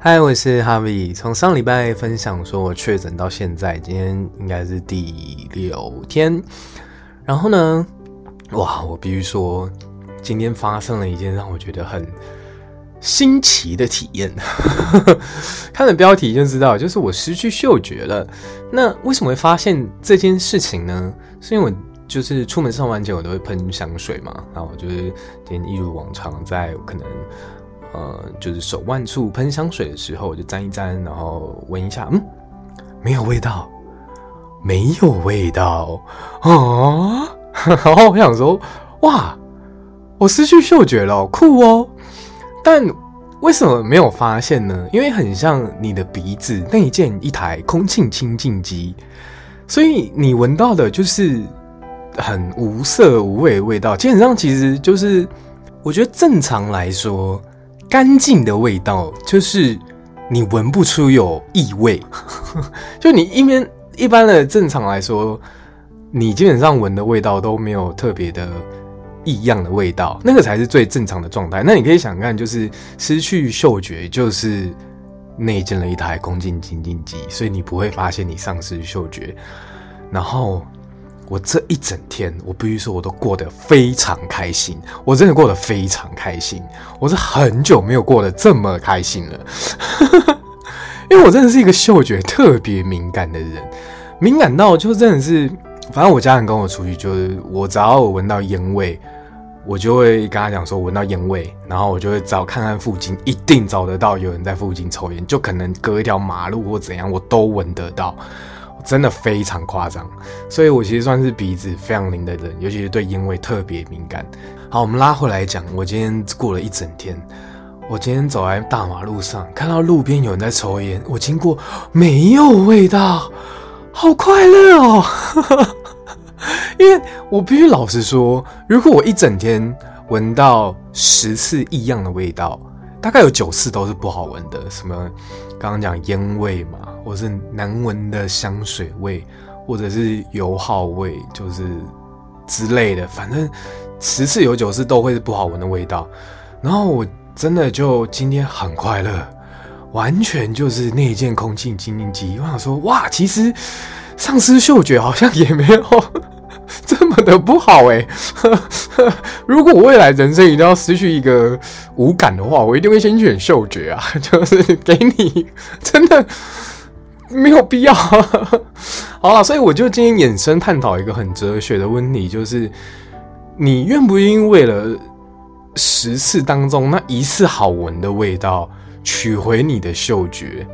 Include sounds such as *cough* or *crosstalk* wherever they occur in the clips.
嗨，我是 Harvie。从上礼拜分享说我确诊到现在，今天应该是第六天。然后呢，哇，我必须说，今天发生了一件让我觉得很新奇的体验。*laughs* 看了标题就知道，就是我失去嗅觉了。那为什么会发现这件事情呢？是因为我就是出门上班前我都会喷香水嘛，然后我就是今天一如往常在可能。呃，就是手腕处喷香水的时候，我就沾一沾，然后闻一下，嗯，没有味道，没有味道啊！然后我想说，哇，我失去嗅觉了，酷哦！但为什么没有发现呢？因为很像你的鼻子内建一台空气清净机，所以你闻到的就是很无色无味的味道。基本上，其实就是我觉得正常来说。干净的味道就是你闻不出有异味，*laughs* 就你一边一般的正常来说，你基本上闻的味道都没有特别的异样的味道，那个才是最正常的状态。那你可以想看，就是失去嗅觉，就是内建了一台空气清净机，所以你不会发现你丧失嗅觉，然后。我这一整天，我必须说，我都过得非常开心。我真的过得非常开心，我是很久没有过得这么开心了。*laughs* 因为我真的是一个嗅觉特别敏感的人，敏感到就真的是，反正我家人跟我出去，就是我只要我闻到烟味，我就会跟他讲说闻到烟味，然后我就会找看看附近，一定找得到有人在附近抽烟，就可能隔一条马路或怎样，我都闻得到。真的非常夸张，所以我其实算是鼻子非常灵的人，尤其是对烟味特别敏感。好，我们拉回来讲，我今天过了一整天，我今天走在大马路上，看到路边有人在抽烟，我经过没有味道，好快乐哦！*laughs* 因为我必须老实说，如果我一整天闻到十次异样的味道，大概有九次都是不好闻的，什么刚刚讲烟味嘛。或是难闻的香水味，或者是油耗味，就是之类的，反正十次有九次都会是不好闻的味道。然后我真的就今天很快乐，完全就是那一件空气清净机。我想说，哇，其实丧失嗅觉好像也没有 *laughs* 这么的不好哎。*laughs* 如果我未来人生一定要失去一个五感的话，我一定会先选嗅觉啊，*laughs* 就是给你真的。没有必要，好了，所以我就今天衍生探讨一个很哲学的问题，就是你愿不愿意为了十次当中那一次好闻的味道取回你的嗅觉？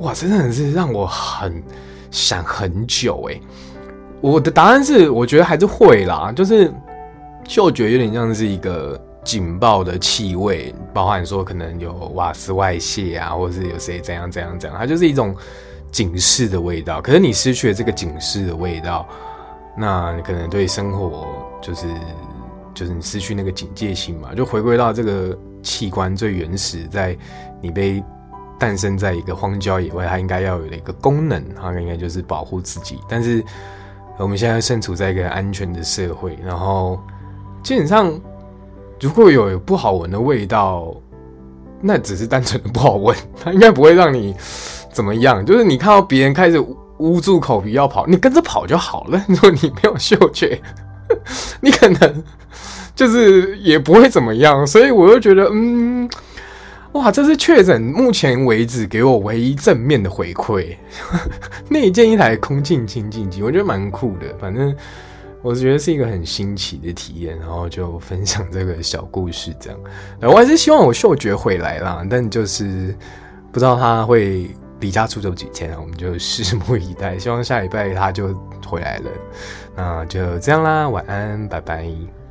哇，真的是让我很想很久诶。我的答案是，我觉得还是会啦，就是嗅觉有点像是一个。警报的气味，包含说可能有瓦斯外泄啊，或者是有谁怎样怎样怎样，它就是一种警示的味道。可是你失去了这个警示的味道，那你可能对生活就是就是你失去那个警戒心嘛，就回归到这个器官最原始，在你被诞生在一个荒郊野外，它应该要有的一个功能，它应该就是保护自己。但是我们现在身处在一个安全的社会，然后基本上。如果有不好闻的味道，那只是单纯的不好闻，它应该不会让你怎么样。就是你看到别人开始捂住口鼻要跑，你跟着跑就好了。如果你没有嗅觉，*laughs* 你可能就是也不会怎么样。所以我就觉得，嗯，哇，这是确诊目前为止给我唯一正面的回馈。*laughs* 内建一台空气清净机，我觉得蛮酷的。反正。我觉得是一个很新奇的体验，然后就分享这个小故事这样。我还是希望我嗅觉回来啦，但就是不知道他会离家出走几天，我们就拭目以待。希望下礼拜他就回来了。那就这样啦，晚安，拜拜。